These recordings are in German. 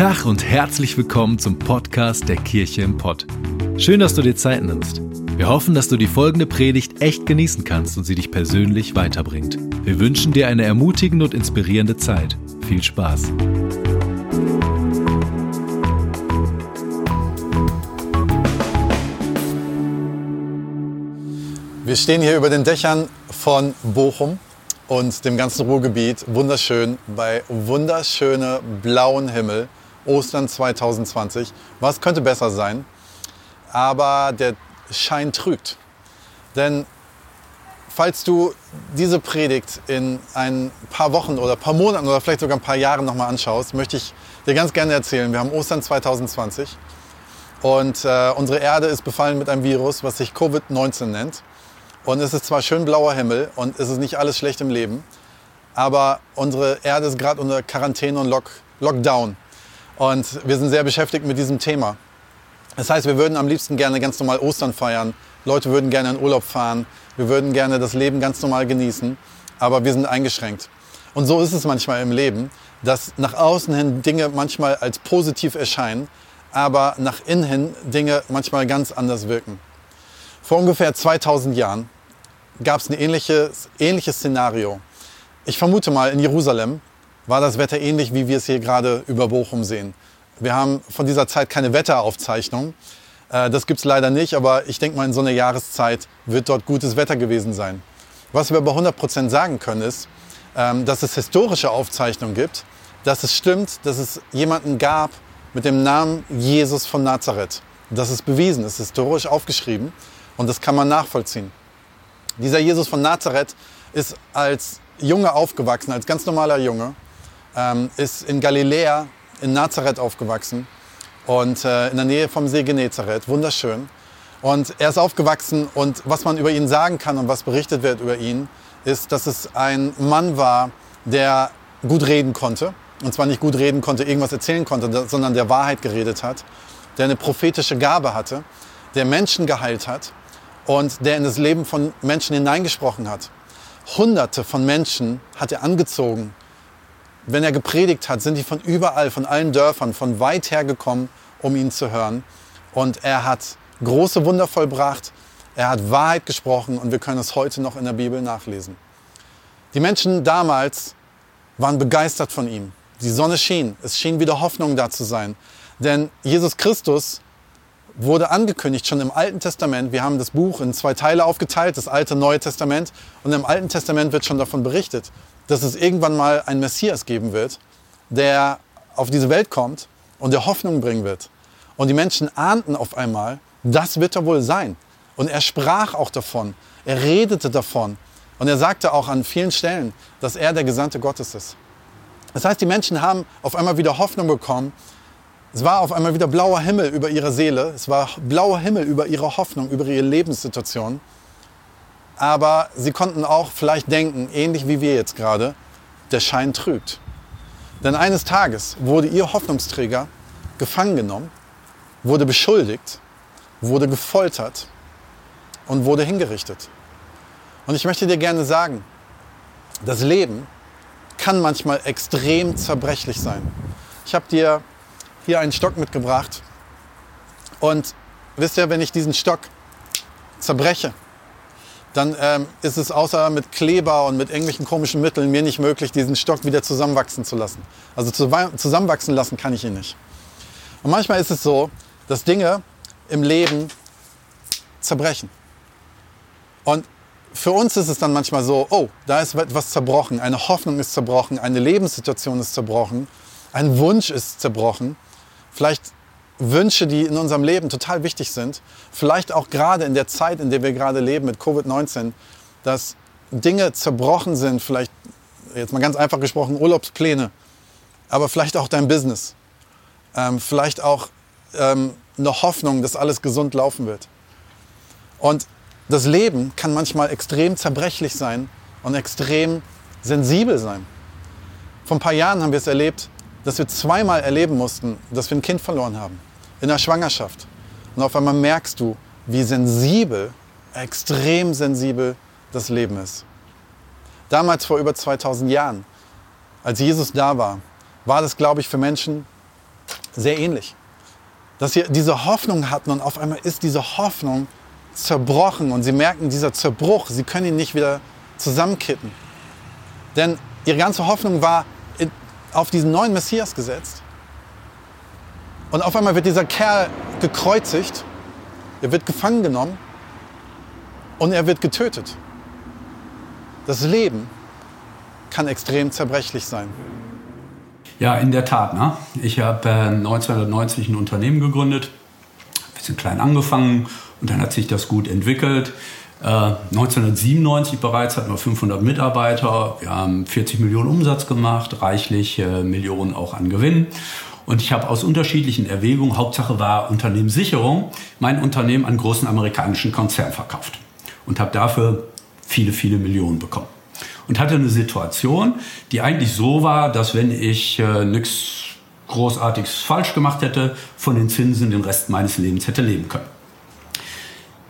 Tag und herzlich willkommen zum Podcast der Kirche im Pott. Schön, dass du dir Zeit nimmst. Wir hoffen, dass du die folgende Predigt echt genießen kannst und sie dich persönlich weiterbringt. Wir wünschen dir eine ermutigende und inspirierende Zeit. Viel Spaß. Wir stehen hier über den Dächern von Bochum und dem ganzen Ruhrgebiet. Wunderschön, bei wunderschöner blauen Himmel. Ostern 2020. Was könnte besser sein? Aber der Schein trügt. Denn falls du diese Predigt in ein paar Wochen oder paar Monaten oder vielleicht sogar ein paar Jahren nochmal anschaust, möchte ich dir ganz gerne erzählen. Wir haben Ostern 2020 und äh, unsere Erde ist befallen mit einem Virus, was sich Covid-19 nennt. Und es ist zwar schön blauer Himmel und es ist nicht alles schlecht im Leben, aber unsere Erde ist gerade unter Quarantäne und Lock Lockdown. Und wir sind sehr beschäftigt mit diesem Thema. Das heißt, wir würden am liebsten gerne ganz normal Ostern feiern. Leute würden gerne in Urlaub fahren. Wir würden gerne das Leben ganz normal genießen. Aber wir sind eingeschränkt. Und so ist es manchmal im Leben, dass nach außen hin Dinge manchmal als positiv erscheinen, aber nach innen hin Dinge manchmal ganz anders wirken. Vor ungefähr 2000 Jahren gab es ein ähnliches, ähnliches Szenario. Ich vermute mal, in Jerusalem war das Wetter ähnlich, wie wir es hier gerade über Bochum sehen. Wir haben von dieser Zeit keine Wetteraufzeichnung. Äh, das gibt es leider nicht, aber ich denke mal, in so einer Jahreszeit wird dort gutes Wetter gewesen sein. Was wir aber 100% sagen können, ist, ähm, dass es historische Aufzeichnungen gibt, dass es stimmt, dass es jemanden gab mit dem Namen Jesus von Nazareth. Das ist bewiesen, das ist historisch aufgeschrieben und das kann man nachvollziehen. Dieser Jesus von Nazareth ist als Junge aufgewachsen, als ganz normaler Junge ähm, ist in Galiläa, in Nazareth aufgewachsen und äh, in der Nähe vom See Genezareth, wunderschön. Und er ist aufgewachsen und was man über ihn sagen kann und was berichtet wird über ihn, ist, dass es ein Mann war, der gut reden konnte. Und zwar nicht gut reden konnte, irgendwas erzählen konnte, sondern der Wahrheit geredet hat, der eine prophetische Gabe hatte, der Menschen geheilt hat und der in das Leben von Menschen hineingesprochen hat. Hunderte von Menschen hat er angezogen wenn er gepredigt hat, sind die von überall, von allen Dörfern, von weit her gekommen, um ihn zu hören. Und er hat große Wunder vollbracht, er hat Wahrheit gesprochen und wir können es heute noch in der Bibel nachlesen. Die Menschen damals waren begeistert von ihm. Die Sonne schien, es schien wieder Hoffnung da zu sein. Denn Jesus Christus wurde angekündigt schon im Alten Testament. Wir haben das Buch in zwei Teile aufgeteilt, das Alte und Neue Testament. Und im Alten Testament wird schon davon berichtet, dass es irgendwann mal einen Messias geben wird, der auf diese Welt kommt und der Hoffnung bringen wird. Und die Menschen ahnten auf einmal, das wird er wohl sein. Und er sprach auch davon, er redete davon. Und er sagte auch an vielen Stellen, dass er der Gesandte Gottes ist. Das heißt, die Menschen haben auf einmal wieder Hoffnung bekommen. Es war auf einmal wieder blauer Himmel über ihre Seele. Es war blauer Himmel über ihre Hoffnung, über ihre Lebenssituation aber sie konnten auch vielleicht denken, ähnlich wie wir jetzt gerade, der Schein trügt. Denn eines Tages wurde ihr Hoffnungsträger gefangen genommen, wurde beschuldigt, wurde gefoltert und wurde hingerichtet. Und ich möchte dir gerne sagen, das Leben kann manchmal extrem zerbrechlich sein. Ich habe dir hier einen Stock mitgebracht und wisst ihr, wenn ich diesen Stock zerbreche, dann ähm, ist es außer mit Kleber und mit irgendwelchen komischen Mitteln mir nicht möglich, diesen Stock wieder zusammenwachsen zu lassen. Also zusammenwachsen lassen kann ich ihn nicht. Und manchmal ist es so, dass Dinge im Leben zerbrechen. Und für uns ist es dann manchmal so, oh, da ist etwas zerbrochen, eine Hoffnung ist zerbrochen, eine Lebenssituation ist zerbrochen, ein Wunsch ist zerbrochen. Vielleicht Wünsche, die in unserem Leben total wichtig sind. Vielleicht auch gerade in der Zeit, in der wir gerade leben mit Covid-19, dass Dinge zerbrochen sind, vielleicht jetzt mal ganz einfach gesprochen, Urlaubspläne, aber vielleicht auch dein Business. Ähm, vielleicht auch ähm, eine Hoffnung, dass alles gesund laufen wird. Und das Leben kann manchmal extrem zerbrechlich sein und extrem sensibel sein. Vor ein paar Jahren haben wir es erlebt, dass wir zweimal erleben mussten, dass wir ein Kind verloren haben in der Schwangerschaft. Und auf einmal merkst du, wie sensibel, extrem sensibel das Leben ist. Damals vor über 2000 Jahren, als Jesus da war, war das, glaube ich, für Menschen sehr ähnlich. Dass sie diese Hoffnung hatten und auf einmal ist diese Hoffnung zerbrochen und sie merken, dieser Zerbruch, sie können ihn nicht wieder zusammenkippen. Denn ihre ganze Hoffnung war auf diesen neuen Messias gesetzt. Und auf einmal wird dieser Kerl gekreuzigt, er wird gefangen genommen und er wird getötet. Das Leben kann extrem zerbrechlich sein. Ja, in der Tat. Ne? Ich habe äh, 1990 ein Unternehmen gegründet, ein bisschen klein angefangen und dann hat sich das gut entwickelt. Äh, 1997 bereits hatten wir 500 Mitarbeiter, wir haben 40 Millionen Umsatz gemacht, reichlich äh, Millionen auch an Gewinn. Und ich habe aus unterschiedlichen Erwägungen, Hauptsache war Unternehmenssicherung, mein Unternehmen an großen amerikanischen Konzern verkauft und habe dafür viele, viele Millionen bekommen und hatte eine Situation, die eigentlich so war, dass wenn ich äh, nichts Großartiges falsch gemacht hätte, von den Zinsen den Rest meines Lebens hätte leben können.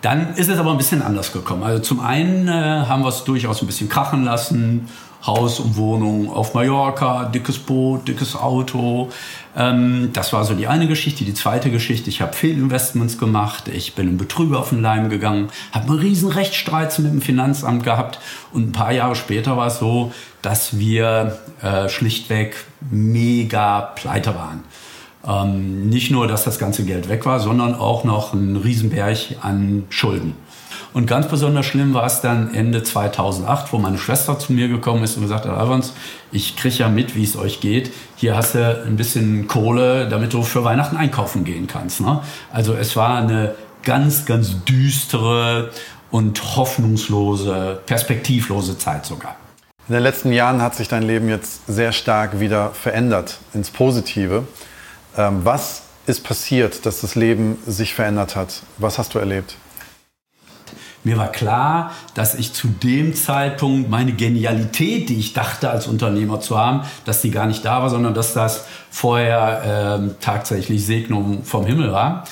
Dann ist es aber ein bisschen anders gekommen. Also zum einen äh, haben wir es durchaus ein bisschen krachen lassen, Haus und Wohnung auf Mallorca, dickes Boot, dickes Auto. Ähm, das war so die eine Geschichte. Die zweite Geschichte, ich habe Fehlinvestments gemacht, ich bin einem Betrüger auf den Leim gegangen, habe einen riesen Rechtsstreit mit dem Finanzamt gehabt und ein paar Jahre später war es so, dass wir äh, schlichtweg mega pleite waren. Ähm, nicht nur, dass das ganze Geld weg war, sondern auch noch ein Riesenberg an Schulden. Und ganz besonders schlimm war es dann Ende 2008, wo meine Schwester zu mir gekommen ist und gesagt hat, Alvons, ich kriege ja mit, wie es euch geht. Hier hast du ein bisschen Kohle, damit du für Weihnachten einkaufen gehen kannst. Ne? Also es war eine ganz, ganz düstere und hoffnungslose, perspektivlose Zeit sogar. In den letzten Jahren hat sich dein Leben jetzt sehr stark wieder verändert ins Positive. Ähm, was ist passiert, dass das Leben sich verändert hat? Was hast du erlebt? Mir war klar, dass ich zu dem Zeitpunkt meine Genialität, die ich dachte als Unternehmer zu haben, dass die gar nicht da war, sondern dass das vorher äh, tatsächlich Segnung vom Himmel war.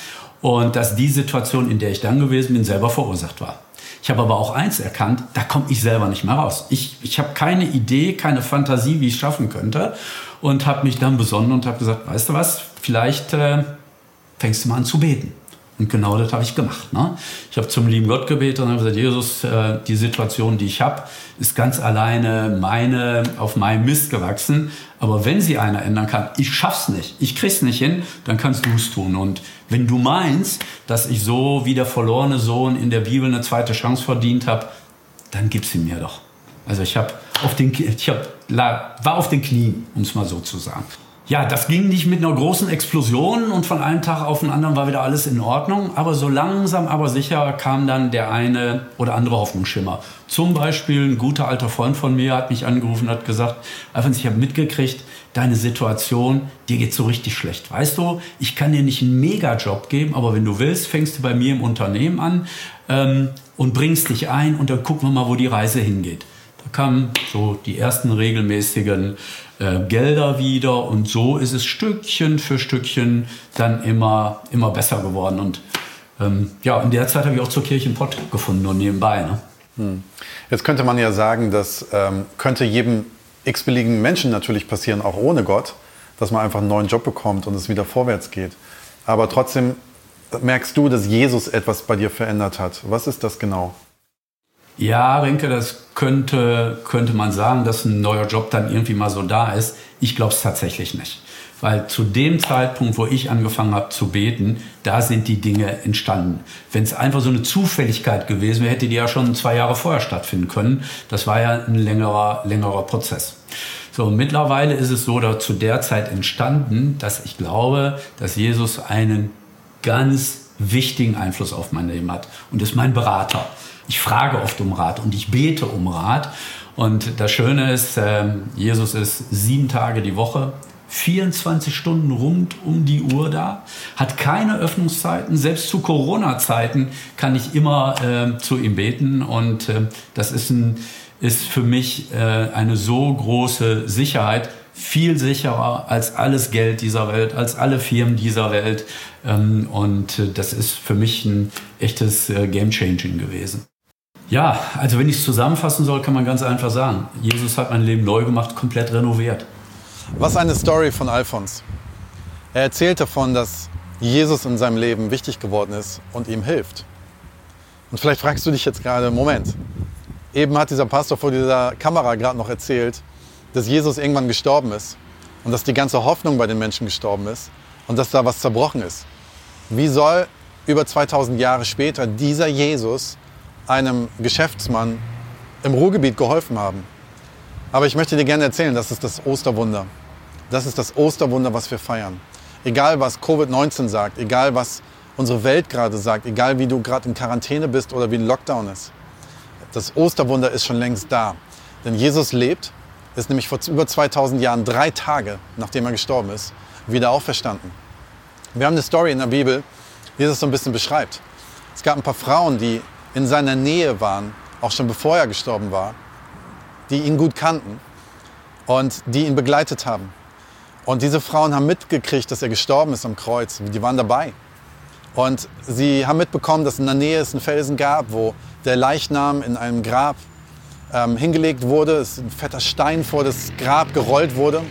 Und dass die Situation, in der ich dann gewesen bin, selber verursacht war. Ich habe aber auch eins erkannt, da komme ich selber nicht mehr raus. Ich, ich habe keine Idee, keine Fantasie, wie ich es schaffen könnte. Und habe mich dann besonnen und habe gesagt, weißt du was, vielleicht äh, fängst du mal an zu beten. Und genau das habe ich gemacht. Ne? Ich habe zum lieben Gott gebetet und habe gesagt, Jesus, äh, die Situation, die ich habe, ist ganz alleine meine, auf meinem Mist gewachsen. Aber wenn sie einer ändern kann, ich schaff's nicht, ich krieg's nicht hin, dann kannst du es tun. Und wenn du meinst, dass ich so wie der verlorene Sohn in der Bibel eine zweite Chance verdient habe, dann gib sie mir doch. Also ich habe auf den, ich hab, war auf den Knien, um es mal so zu sagen. Ja, das ging nicht mit einer großen Explosion und von einem Tag auf den anderen war wieder alles in Ordnung. Aber so langsam, aber sicher kam dann der eine oder andere Hoffnungsschimmer. Zum Beispiel ein guter alter Freund von mir hat mich angerufen und hat gesagt, Alfons, ich habe mitgekriegt, deine Situation, dir geht so richtig schlecht. Weißt du, ich kann dir nicht einen Mega-Job geben, aber wenn du willst, fängst du bei mir im Unternehmen an ähm, und bringst dich ein und dann gucken wir mal, wo die Reise hingeht. Da kamen so die ersten regelmäßigen äh, Gelder wieder und so ist es Stückchen für Stückchen dann immer, immer besser geworden. Und ähm, ja, in der Zeit habe ich auch zur Kirche einen Pott gefunden und nebenbei. Ne? Hm. Jetzt könnte man ja sagen, das ähm, könnte jedem x-beliebigen Menschen natürlich passieren, auch ohne Gott, dass man einfach einen neuen Job bekommt und es wieder vorwärts geht. Aber trotzdem merkst du, dass Jesus etwas bei dir verändert hat. Was ist das genau? Ja, Renke, das könnte, könnte man sagen, dass ein neuer Job dann irgendwie mal so da ist. Ich glaube es tatsächlich nicht. Weil zu dem Zeitpunkt, wo ich angefangen habe zu beten, da sind die Dinge entstanden. Wenn es einfach so eine Zufälligkeit gewesen wäre, hätte die ja schon zwei Jahre vorher stattfinden können. Das war ja ein längerer, längerer Prozess. So, mittlerweile ist es so, dass zu der Zeit entstanden, dass ich glaube, dass Jesus einen ganz wichtigen Einfluss auf mein Leben hat und ist mein Berater. Ich frage oft um Rat und ich bete um Rat. Und das Schöne ist, ähm, Jesus ist sieben Tage die Woche, 24 Stunden rund um die Uhr da, hat keine Öffnungszeiten. Selbst zu Corona-Zeiten kann ich immer äh, zu ihm beten. Und äh, das ist, ein, ist für mich äh, eine so große Sicherheit, viel sicherer als alles Geld dieser Welt, als alle Firmen dieser Welt. Ähm, und äh, das ist für mich ein echtes äh, Game-Changing gewesen. Ja, also wenn ich es zusammenfassen soll, kann man ganz einfach sagen, Jesus hat mein Leben neu gemacht, komplett renoviert. Was eine Story von Alphons. Er erzählt davon, dass Jesus in seinem Leben wichtig geworden ist und ihm hilft. Und vielleicht fragst du dich jetzt gerade, Moment, eben hat dieser Pastor vor dieser Kamera gerade noch erzählt, dass Jesus irgendwann gestorben ist und dass die ganze Hoffnung bei den Menschen gestorben ist und dass da was zerbrochen ist. Wie soll über 2000 Jahre später dieser Jesus einem Geschäftsmann im Ruhrgebiet geholfen haben? Aber ich möchte dir gerne erzählen, das ist das Osterwunder. Das ist das Osterwunder, was wir feiern. Egal was Covid-19 sagt, egal was unsere Welt gerade sagt, egal wie du gerade in Quarantäne bist oder wie ein Lockdown ist. Das Osterwunder ist schon längst da. Denn Jesus lebt, ist nämlich vor über 2000 Jahren, drei Tage nachdem er gestorben ist, wieder auferstanden. Wir haben eine Story in der Bibel, die das so ein bisschen beschreibt. Es gab ein paar Frauen, die in seiner Nähe waren, auch schon bevor er gestorben war, die ihn gut kannten und die ihn begleitet haben. Und diese Frauen haben mitgekriegt, dass er gestorben ist am Kreuz. Die waren dabei. Und sie haben mitbekommen, dass in der Nähe es einen Felsen gab, wo der Leichnam in einem Grab ähm, hingelegt wurde. Es ein fetter Stein vor das Grab gerollt wurde.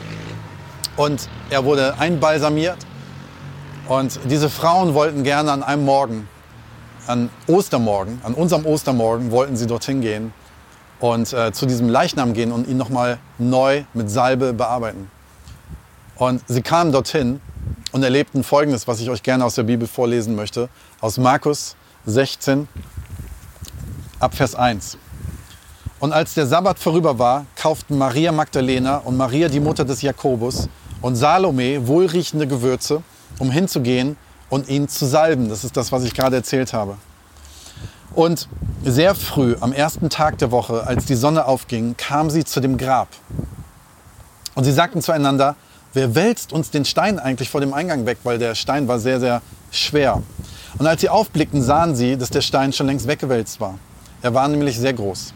Und er wurde einbalsamiert. Und diese Frauen wollten gerne an einem Morgen, an Ostermorgen, an unserem Ostermorgen, wollten sie dorthin gehen und äh, zu diesem Leichnam gehen und ihn nochmal neu mit Salbe bearbeiten. Und sie kamen dorthin und erlebten Folgendes, was ich euch gerne aus der Bibel vorlesen möchte, aus Markus 16 ab Vers 1. Und als der Sabbat vorüber war, kauften Maria Magdalena und Maria, die Mutter des Jakobus, und Salome wohlriechende Gewürze, um hinzugehen und ihn zu salben. Das ist das, was ich gerade erzählt habe. Und sehr früh, am ersten Tag der Woche, als die Sonne aufging, kam sie zu dem Grab. Und sie sagten zueinander, wer wälzt uns den Stein eigentlich vor dem Eingang weg, weil der Stein war sehr, sehr schwer. Und als sie aufblickten, sahen sie, dass der Stein schon längst weggewälzt war. Er war nämlich sehr groß.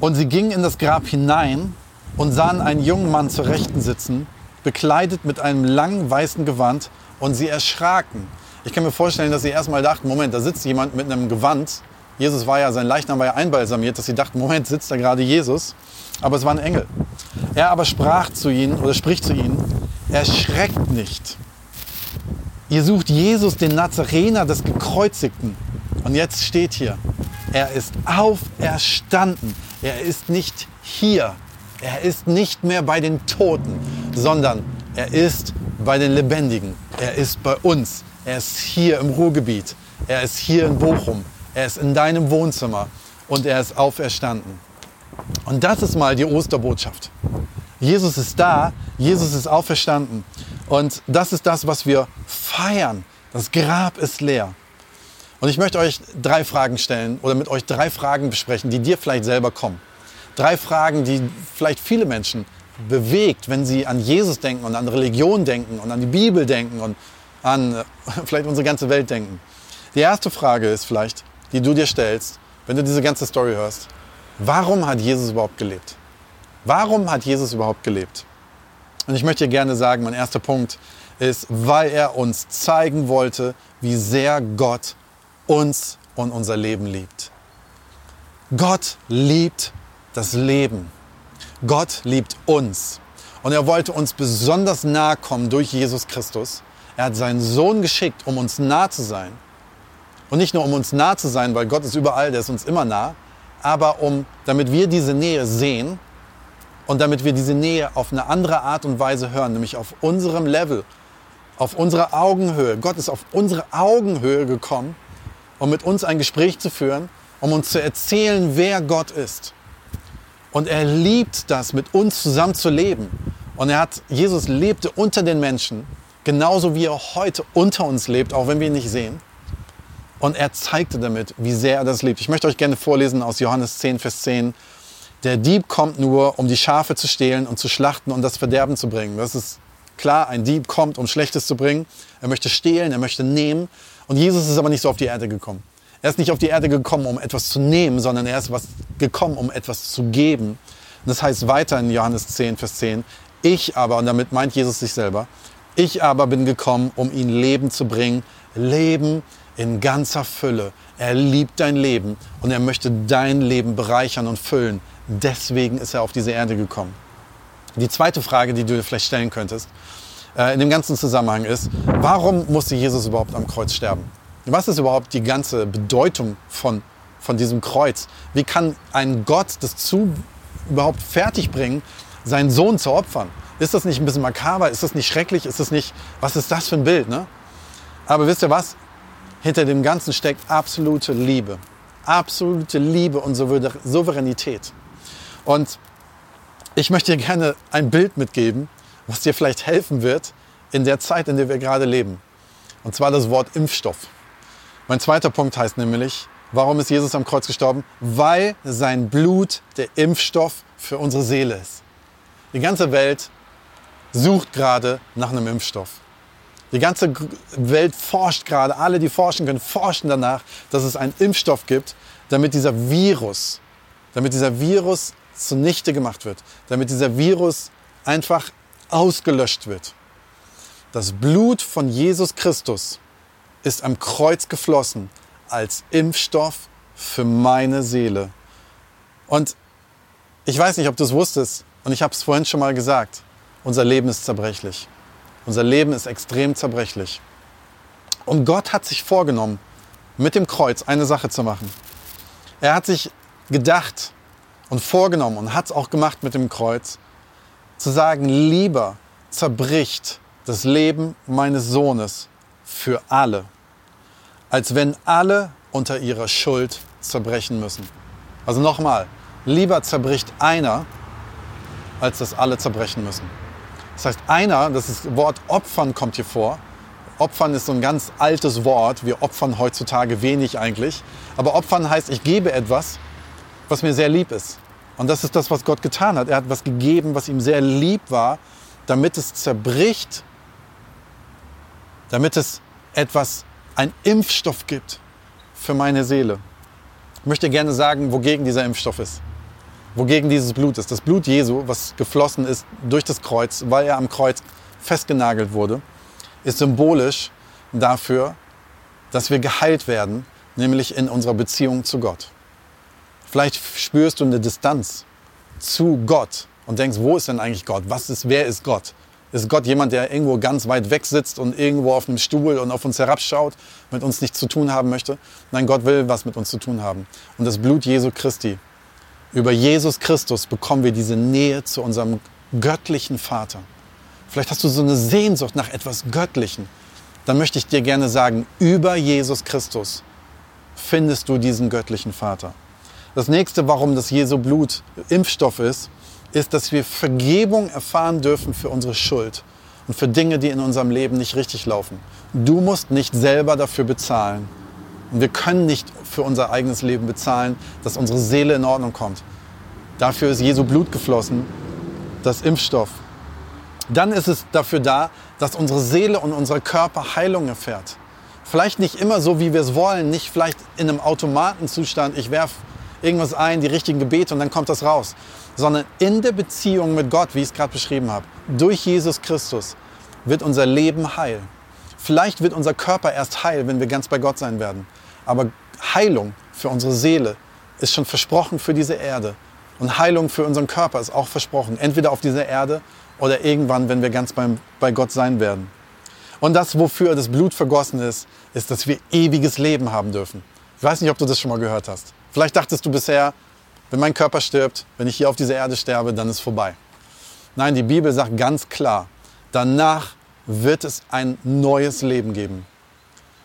Und sie gingen in das Grab hinein und sahen einen jungen Mann zur Rechten sitzen, bekleidet mit einem langen weißen Gewand, und sie erschraken. Ich kann mir vorstellen, dass sie erstmal dachten, Moment, da sitzt jemand mit einem Gewand. Jesus war ja, sein Leichnam war ja einbalsamiert, dass sie dachten, Moment, sitzt da gerade Jesus. Aber es war ein Engel. Er aber sprach zu ihnen oder spricht zu ihnen, erschreckt nicht. Ihr sucht Jesus, den Nazarener des Gekreuzigten. Und jetzt steht hier, er ist auferstanden. Er ist nicht hier. Er ist nicht mehr bei den Toten, sondern er ist bei den Lebendigen. Er ist bei uns. Er ist hier im Ruhrgebiet. Er ist hier in Bochum. Er ist in deinem Wohnzimmer und er ist auferstanden. Und das ist mal die Osterbotschaft. Jesus ist da, Jesus ist auferstanden. Und das ist das, was wir feiern. Das Grab ist leer. Und ich möchte euch drei Fragen stellen oder mit euch drei Fragen besprechen, die dir vielleicht selber kommen. Drei Fragen, die vielleicht viele Menschen bewegt, wenn sie an Jesus denken und an Religion denken und an die Bibel denken und an äh, vielleicht unsere ganze Welt denken. Die erste Frage ist vielleicht, die du dir stellst, wenn du diese ganze Story hörst. Warum hat Jesus überhaupt gelebt? Warum hat Jesus überhaupt gelebt? Und ich möchte dir gerne sagen, mein erster Punkt ist, weil er uns zeigen wollte, wie sehr Gott uns und unser Leben liebt. Gott liebt das Leben. Gott liebt uns. Und er wollte uns besonders nahe kommen durch Jesus Christus. Er hat seinen Sohn geschickt, um uns nah zu sein. Und nicht nur um uns nah zu sein, weil Gott ist überall, der ist uns immer nah, aber um, damit wir diese Nähe sehen und damit wir diese Nähe auf eine andere Art und Weise hören, nämlich auf unserem Level, auf unserer Augenhöhe. Gott ist auf unsere Augenhöhe gekommen, um mit uns ein Gespräch zu führen, um uns zu erzählen, wer Gott ist. Und er liebt das, mit uns zusammen zu leben. Und er hat, Jesus lebte unter den Menschen, genauso wie er heute unter uns lebt, auch wenn wir ihn nicht sehen. Und er zeigte damit, wie sehr er das liebt. Ich möchte euch gerne vorlesen aus Johannes 10, Vers 10. Der Dieb kommt nur, um die Schafe zu stehlen und zu schlachten und das Verderben zu bringen. Das ist klar, ein Dieb kommt, um Schlechtes zu bringen. Er möchte stehlen, er möchte nehmen. Und Jesus ist aber nicht so auf die Erde gekommen. Er ist nicht auf die Erde gekommen, um etwas zu nehmen, sondern er ist was gekommen, um etwas zu geben. Und das heißt weiter in Johannes 10, Vers 10, ich aber, und damit meint Jesus sich selber, ich aber bin gekommen, um ihn Leben zu bringen, Leben in ganzer Fülle. Er liebt dein Leben und er möchte dein Leben bereichern und füllen. Deswegen ist er auf diese Erde gekommen. Die zweite Frage, die du dir vielleicht stellen könntest, äh, in dem ganzen Zusammenhang ist, warum musste Jesus überhaupt am Kreuz sterben? Was ist überhaupt die ganze Bedeutung von, von diesem Kreuz? Wie kann ein Gott das zu überhaupt fertigbringen, seinen Sohn zu opfern? Ist das nicht ein bisschen makaber? Ist das nicht schrecklich? Ist das nicht, was ist das für ein Bild? Ne? Aber wisst ihr was? Hinter dem Ganzen steckt absolute Liebe. Absolute Liebe und Souveränität. Und ich möchte dir gerne ein Bild mitgeben, was dir vielleicht helfen wird in der Zeit, in der wir gerade leben. Und zwar das Wort Impfstoff. Mein zweiter Punkt heißt nämlich, warum ist Jesus am Kreuz gestorben? Weil sein Blut der Impfstoff für unsere Seele ist. Die ganze Welt sucht gerade nach einem Impfstoff. Die ganze Welt forscht gerade, alle, die forschen können, forschen danach, dass es einen Impfstoff gibt, damit dieser Virus, damit dieser Virus zunichte gemacht wird, damit dieser Virus einfach ausgelöscht wird. Das Blut von Jesus Christus ist am Kreuz geflossen als Impfstoff für meine Seele. Und ich weiß nicht, ob du es wusstest, und ich habe es vorhin schon mal gesagt, unser Leben ist zerbrechlich. Unser Leben ist extrem zerbrechlich. Und Gott hat sich vorgenommen, mit dem Kreuz eine Sache zu machen. Er hat sich gedacht und vorgenommen und hat es auch gemacht mit dem Kreuz, zu sagen, lieber zerbricht das Leben meines Sohnes für alle, als wenn alle unter ihrer Schuld zerbrechen müssen. Also nochmal, lieber zerbricht einer, als dass alle zerbrechen müssen. Das heißt, einer, das Wort Opfern kommt hier vor. Opfern ist so ein ganz altes Wort. Wir opfern heutzutage wenig eigentlich. Aber Opfern heißt, ich gebe etwas, was mir sehr lieb ist. Und das ist das, was Gott getan hat. Er hat was gegeben, was ihm sehr lieb war, damit es zerbricht, damit es etwas, ein Impfstoff gibt für meine Seele. Ich möchte gerne sagen, wogegen dieser Impfstoff ist wogegen dieses Blut ist. Das Blut Jesu, was geflossen ist durch das Kreuz, weil er am Kreuz festgenagelt wurde, ist symbolisch dafür, dass wir geheilt werden, nämlich in unserer Beziehung zu Gott. Vielleicht spürst du eine Distanz zu Gott und denkst, wo ist denn eigentlich Gott? Was ist, wer ist Gott? Ist Gott jemand, der irgendwo ganz weit weg sitzt und irgendwo auf einem Stuhl und auf uns herabschaut, mit uns nichts zu tun haben möchte? Nein, Gott will was mit uns zu tun haben. Und das Blut Jesu Christi über Jesus Christus bekommen wir diese Nähe zu unserem göttlichen Vater. Vielleicht hast du so eine Sehnsucht nach etwas Göttlichen. Dann möchte ich dir gerne sagen, über Jesus Christus findest du diesen göttlichen Vater. Das nächste, warum das Jesu Blut Impfstoff ist, ist, dass wir Vergebung erfahren dürfen für unsere Schuld und für Dinge, die in unserem Leben nicht richtig laufen. Du musst nicht selber dafür bezahlen. Und wir können nicht für unser eigenes Leben bezahlen, dass unsere Seele in Ordnung kommt. Dafür ist Jesu Blut geflossen, das Impfstoff. Dann ist es dafür da, dass unsere Seele und unser Körper Heilung erfährt. Vielleicht nicht immer so, wie wir es wollen, nicht vielleicht in einem Automatenzustand, ich werfe irgendwas ein, die richtigen Gebete und dann kommt das raus, sondern in der Beziehung mit Gott, wie ich es gerade beschrieben habe, durch Jesus Christus wird unser Leben heil. Vielleicht wird unser Körper erst heil, wenn wir ganz bei Gott sein werden. Aber Heilung für unsere Seele ist schon versprochen für diese Erde. Und Heilung für unseren Körper ist auch versprochen. Entweder auf dieser Erde oder irgendwann, wenn wir ganz beim, bei Gott sein werden. Und das, wofür das Blut vergossen ist, ist, dass wir ewiges Leben haben dürfen. Ich weiß nicht, ob du das schon mal gehört hast. Vielleicht dachtest du bisher, wenn mein Körper stirbt, wenn ich hier auf dieser Erde sterbe, dann ist vorbei. Nein, die Bibel sagt ganz klar, danach wird es ein neues Leben geben.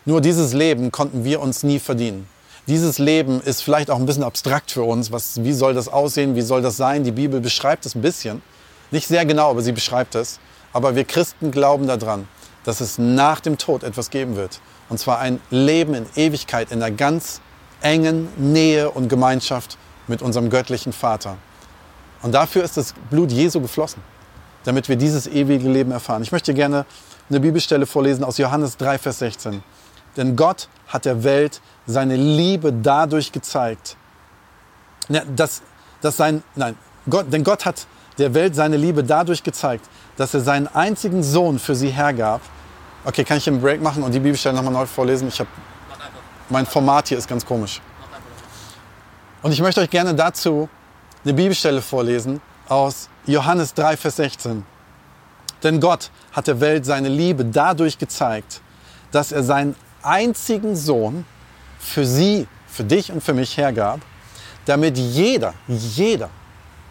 Nur dieses Leben konnten wir uns nie verdienen. Dieses Leben ist vielleicht auch ein bisschen abstrakt für uns. Was, wie soll das aussehen? Wie soll das sein? Die Bibel beschreibt es ein bisschen. Nicht sehr genau, aber sie beschreibt es. Aber wir Christen glauben daran, dass es nach dem Tod etwas geben wird. Und zwar ein Leben in Ewigkeit, in einer ganz engen Nähe und Gemeinschaft mit unserem göttlichen Vater. Und dafür ist das Blut Jesu geflossen, damit wir dieses ewige Leben erfahren. Ich möchte gerne eine Bibelstelle vorlesen aus Johannes 3, Vers 16. Denn Gott hat der Welt seine Liebe dadurch gezeigt, dass, dass sein, nein, Gott, denn Gott hat der Welt seine Liebe dadurch gezeigt, dass er seinen einzigen Sohn für sie hergab. Okay, kann ich einen Break machen und die Bibelstelle nochmal neu vorlesen? Ich habe mein Format hier ist ganz komisch. Und ich möchte euch gerne dazu eine Bibelstelle vorlesen aus Johannes 3, Vers 16. Denn Gott hat der Welt seine Liebe dadurch gezeigt, dass er seinen einzigen Sohn für sie, für dich und für mich hergab, damit jeder, jeder,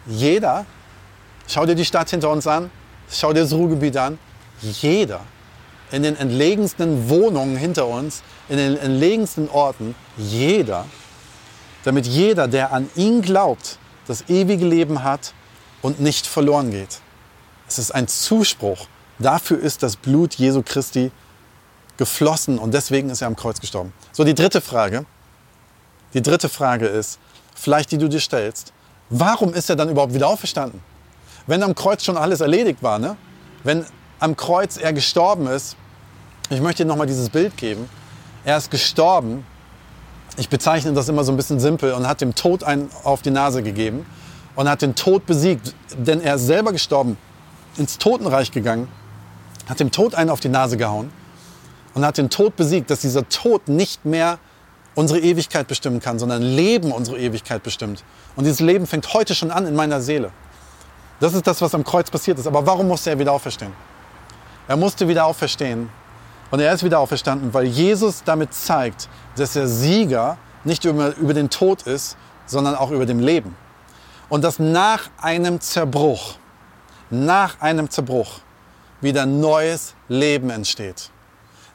jeder, schau dir die Stadt hinter uns an, schau dir das Ruhrgebiet an, jeder in den entlegensten Wohnungen hinter uns, in den entlegensten Orten, jeder, damit jeder, der an ihn glaubt, das ewige Leben hat und nicht verloren geht. Es ist ein Zuspruch. Dafür ist das Blut Jesu Christi geflossen und deswegen ist er am Kreuz gestorben. So, die dritte Frage. Die dritte Frage ist, vielleicht die du dir stellst, warum ist er dann überhaupt wieder auferstanden? Wenn am Kreuz schon alles erledigt war, ne? wenn am Kreuz er gestorben ist, ich möchte dir nochmal dieses Bild geben, er ist gestorben, ich bezeichne das immer so ein bisschen simpel und hat dem Tod einen auf die Nase gegeben und hat den Tod besiegt, denn er ist selber gestorben, ins Totenreich gegangen, hat dem Tod einen auf die Nase gehauen und hat den Tod besiegt, dass dieser Tod nicht mehr unsere Ewigkeit bestimmen kann, sondern Leben unsere Ewigkeit bestimmt. Und dieses Leben fängt heute schon an in meiner Seele. Das ist das, was am Kreuz passiert ist. Aber warum musste er wieder auferstehen? Er musste wieder auferstehen. Und er ist wieder auferstanden, weil Jesus damit zeigt, dass er Sieger nicht über, über den Tod ist, sondern auch über dem Leben. Und dass nach einem Zerbruch, nach einem Zerbruch wieder neues Leben entsteht.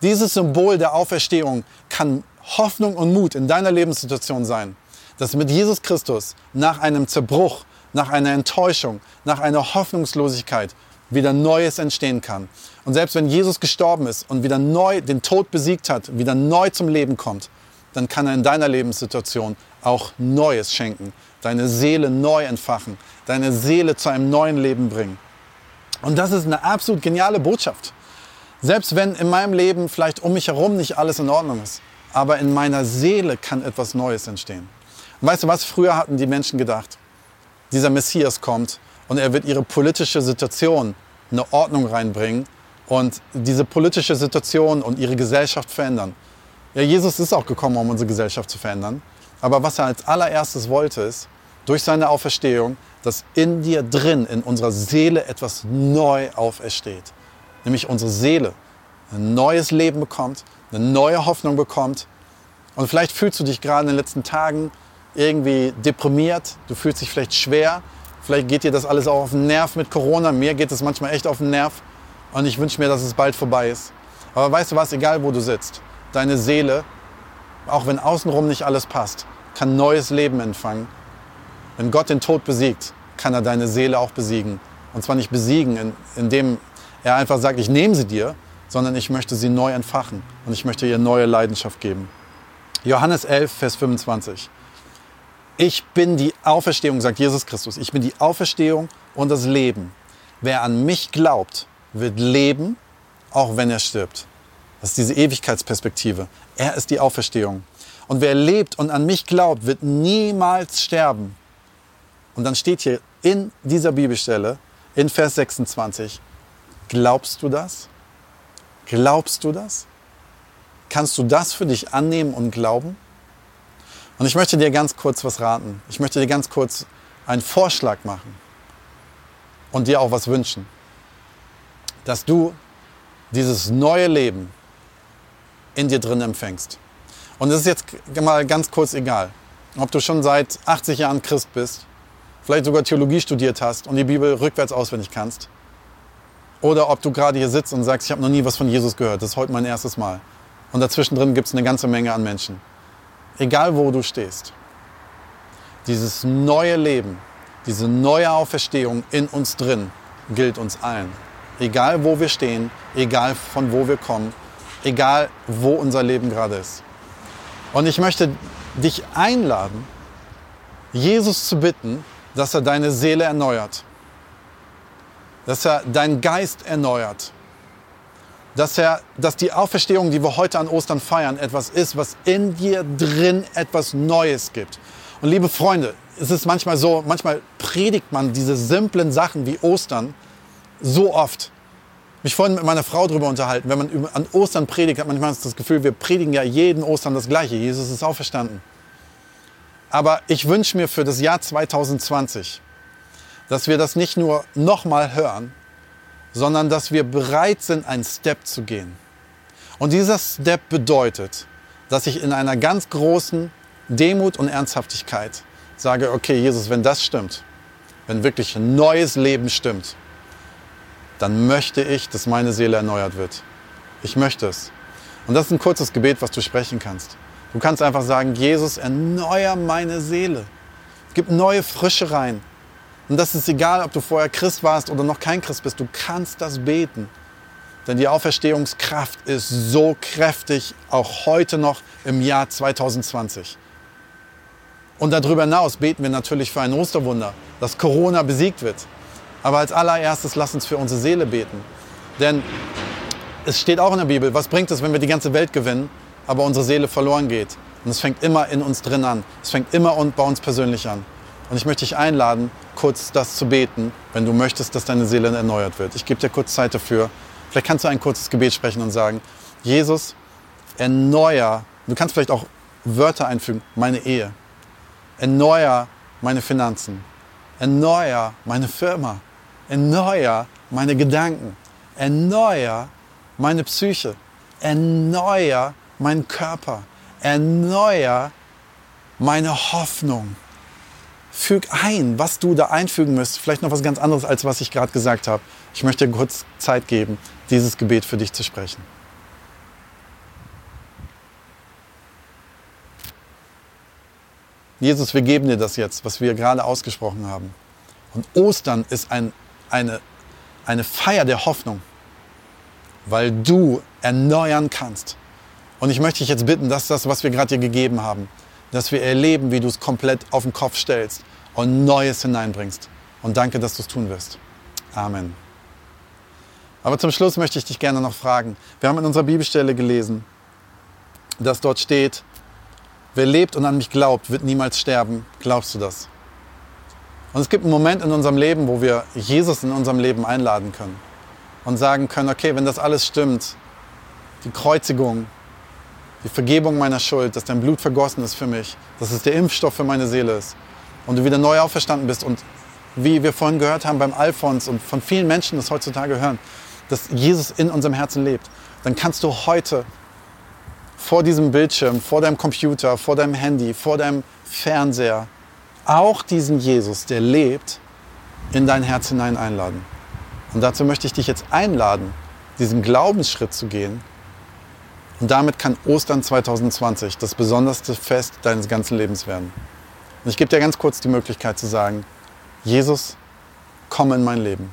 Dieses Symbol der Auferstehung kann Hoffnung und Mut in deiner Lebenssituation sein, dass mit Jesus Christus nach einem Zerbruch, nach einer Enttäuschung, nach einer Hoffnungslosigkeit wieder Neues entstehen kann. Und selbst wenn Jesus gestorben ist und wieder neu den Tod besiegt hat, wieder neu zum Leben kommt, dann kann er in deiner Lebenssituation auch Neues schenken, deine Seele neu entfachen, deine Seele zu einem neuen Leben bringen. Und das ist eine absolut geniale Botschaft. Selbst wenn in meinem Leben vielleicht um mich herum nicht alles in Ordnung ist, aber in meiner Seele kann etwas Neues entstehen. Und weißt du was? Früher hatten die Menschen gedacht, dieser Messias kommt und er wird ihre politische Situation eine Ordnung reinbringen und diese politische Situation und ihre Gesellschaft verändern. Ja, Jesus ist auch gekommen, um unsere Gesellschaft zu verändern. Aber was er als allererstes wollte, ist, durch seine Auferstehung, dass in dir drin, in unserer Seele etwas neu aufersteht nämlich unsere Seele, ein neues Leben bekommt, eine neue Hoffnung bekommt. Und vielleicht fühlst du dich gerade in den letzten Tagen irgendwie deprimiert, du fühlst dich vielleicht schwer, vielleicht geht dir das alles auch auf den Nerv mit Corona, mir geht es manchmal echt auf den Nerv und ich wünsche mir, dass es bald vorbei ist. Aber weißt du was, egal wo du sitzt, deine Seele, auch wenn außenrum nicht alles passt, kann neues Leben empfangen. Wenn Gott den Tod besiegt, kann er deine Seele auch besiegen. Und zwar nicht besiegen, indem er einfach sagt, ich nehme sie dir, sondern ich möchte sie neu entfachen und ich möchte ihr neue Leidenschaft geben. Johannes 11, Vers 25. Ich bin die Auferstehung, sagt Jesus Christus. Ich bin die Auferstehung und das Leben. Wer an mich glaubt, wird leben, auch wenn er stirbt. Das ist diese Ewigkeitsperspektive. Er ist die Auferstehung. Und wer lebt und an mich glaubt, wird niemals sterben. Und dann steht hier in dieser Bibelstelle, in Vers 26, Glaubst du das? Glaubst du das? Kannst du das für dich annehmen und glauben? Und ich möchte dir ganz kurz was raten. Ich möchte dir ganz kurz einen Vorschlag machen und dir auch was wünschen, dass du dieses neue Leben in dir drin empfängst. Und es ist jetzt mal ganz kurz egal, ob du schon seit 80 Jahren Christ bist, vielleicht sogar Theologie studiert hast und die Bibel rückwärts auswendig kannst oder ob du gerade hier sitzt und sagst, ich habe noch nie was von Jesus gehört, das ist heute mein erstes Mal. Und dazwischen drin gibt es eine ganze Menge an Menschen. Egal wo du stehst, dieses neue Leben, diese neue Auferstehung in uns drin gilt uns allen. Egal wo wir stehen, egal von wo wir kommen, egal wo unser Leben gerade ist. Und ich möchte dich einladen, Jesus zu bitten, dass er deine Seele erneuert dass er deinen Geist erneuert. Dass, er, dass die Auferstehung, die wir heute an Ostern feiern, etwas ist, was in dir drin etwas Neues gibt. Und liebe Freunde, es ist manchmal so, manchmal predigt man diese simplen Sachen wie Ostern so oft. Mich vorhin mit meiner Frau darüber unterhalten. Wenn man an Ostern predigt, hat man manchmal das Gefühl, wir predigen ja jeden Ostern das Gleiche. Jesus ist auferstanden. Aber ich wünsche mir für das Jahr 2020, dass wir das nicht nur nochmal hören, sondern dass wir bereit sind, einen Step zu gehen. Und dieser Step bedeutet, dass ich in einer ganz großen Demut und Ernsthaftigkeit sage, okay, Jesus, wenn das stimmt, wenn wirklich ein neues Leben stimmt, dann möchte ich, dass meine Seele erneuert wird. Ich möchte es. Und das ist ein kurzes Gebet, was du sprechen kannst. Du kannst einfach sagen, Jesus, erneuer meine Seele. Gib neue Frische rein. Und das ist egal, ob du vorher Christ warst oder noch kein Christ bist. Du kannst das beten. Denn die Auferstehungskraft ist so kräftig, auch heute noch im Jahr 2020. Und darüber hinaus beten wir natürlich für ein Osterwunder, dass Corona besiegt wird. Aber als allererstes lass uns für unsere Seele beten. Denn es steht auch in der Bibel, was bringt es, wenn wir die ganze Welt gewinnen, aber unsere Seele verloren geht. Und es fängt immer in uns drin an. Es fängt immer bei uns persönlich an. Und ich möchte dich einladen, kurz das zu beten, wenn du möchtest, dass deine Seele erneuert wird. Ich gebe dir kurz Zeit dafür. Vielleicht kannst du ein kurzes Gebet sprechen und sagen, Jesus, erneuer, du kannst vielleicht auch Wörter einfügen, meine Ehe. Erneuer meine Finanzen. Erneuer meine Firma. Erneuer meine Gedanken. Erneuer meine Psyche. Erneuer meinen Körper. Erneuer meine Hoffnung. Füg ein, was du da einfügen müsst. Vielleicht noch was ganz anderes, als was ich gerade gesagt habe. Ich möchte dir kurz Zeit geben, dieses Gebet für dich zu sprechen. Jesus, wir geben dir das jetzt, was wir gerade ausgesprochen haben. Und Ostern ist ein, eine, eine Feier der Hoffnung weil du erneuern kannst. Und ich möchte dich jetzt bitten, dass das, was wir gerade dir gegeben haben, dass wir erleben, wie du es komplett auf den Kopf stellst und Neues hineinbringst. Und danke, dass du es tun wirst. Amen. Aber zum Schluss möchte ich dich gerne noch fragen. Wir haben in unserer Bibelstelle gelesen, dass dort steht, wer lebt und an mich glaubt, wird niemals sterben. Glaubst du das? Und es gibt einen Moment in unserem Leben, wo wir Jesus in unserem Leben einladen können und sagen können, okay, wenn das alles stimmt, die Kreuzigung, die Vergebung meiner Schuld, dass dein Blut vergossen ist für mich, dass es der Impfstoff für meine Seele ist und du wieder neu auferstanden bist und wie wir vorhin gehört haben beim Alphons und von vielen Menschen das heutzutage hören, dass Jesus in unserem Herzen lebt, dann kannst du heute vor diesem Bildschirm, vor deinem Computer, vor deinem Handy, vor deinem Fernseher auch diesen Jesus, der lebt, in dein Herz hinein einladen. Und dazu möchte ich dich jetzt einladen, diesen Glaubensschritt zu gehen. Und damit kann Ostern 2020 das besonderste Fest deines ganzen Lebens werden. Und ich gebe dir ganz kurz die Möglichkeit zu sagen, Jesus, komm in mein Leben.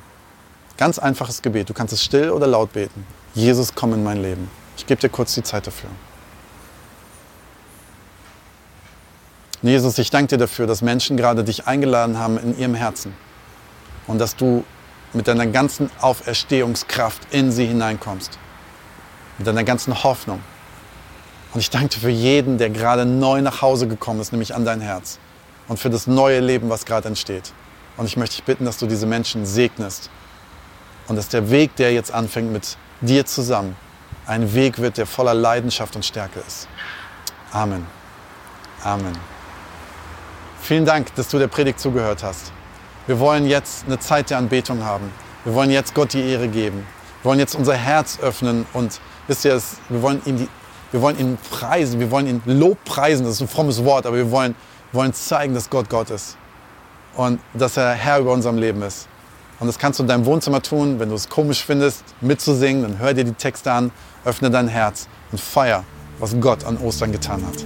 Ganz einfaches Gebet. Du kannst es still oder laut beten. Jesus, komm in mein Leben. Ich gebe dir kurz die Zeit dafür. Jesus, ich danke dir dafür, dass Menschen gerade dich eingeladen haben in ihrem Herzen und dass du mit deiner ganzen Auferstehungskraft in sie hineinkommst. Mit deiner ganzen Hoffnung. Und ich danke dir für jeden, der gerade neu nach Hause gekommen ist, nämlich an dein Herz. Und für das neue Leben, was gerade entsteht. Und ich möchte dich bitten, dass du diese Menschen segnest. Und dass der Weg, der jetzt anfängt mit dir zusammen, ein Weg wird, der voller Leidenschaft und Stärke ist. Amen. Amen. Vielen Dank, dass du der Predigt zugehört hast. Wir wollen jetzt eine Zeit der Anbetung haben. Wir wollen jetzt Gott die Ehre geben. Wir wollen jetzt unser Herz öffnen und wisst ihr, wir wollen ihn, die, wir wollen ihn preisen, wir wollen ihn Lobpreisen. Das ist ein frommes Wort, aber wir wollen, wollen zeigen, dass Gott Gott ist und dass er Herr über unserem Leben ist. Und das kannst du in deinem Wohnzimmer tun. Wenn du es komisch findest, mitzusingen, dann hör dir die Texte an, öffne dein Herz und feier, was Gott an Ostern getan hat.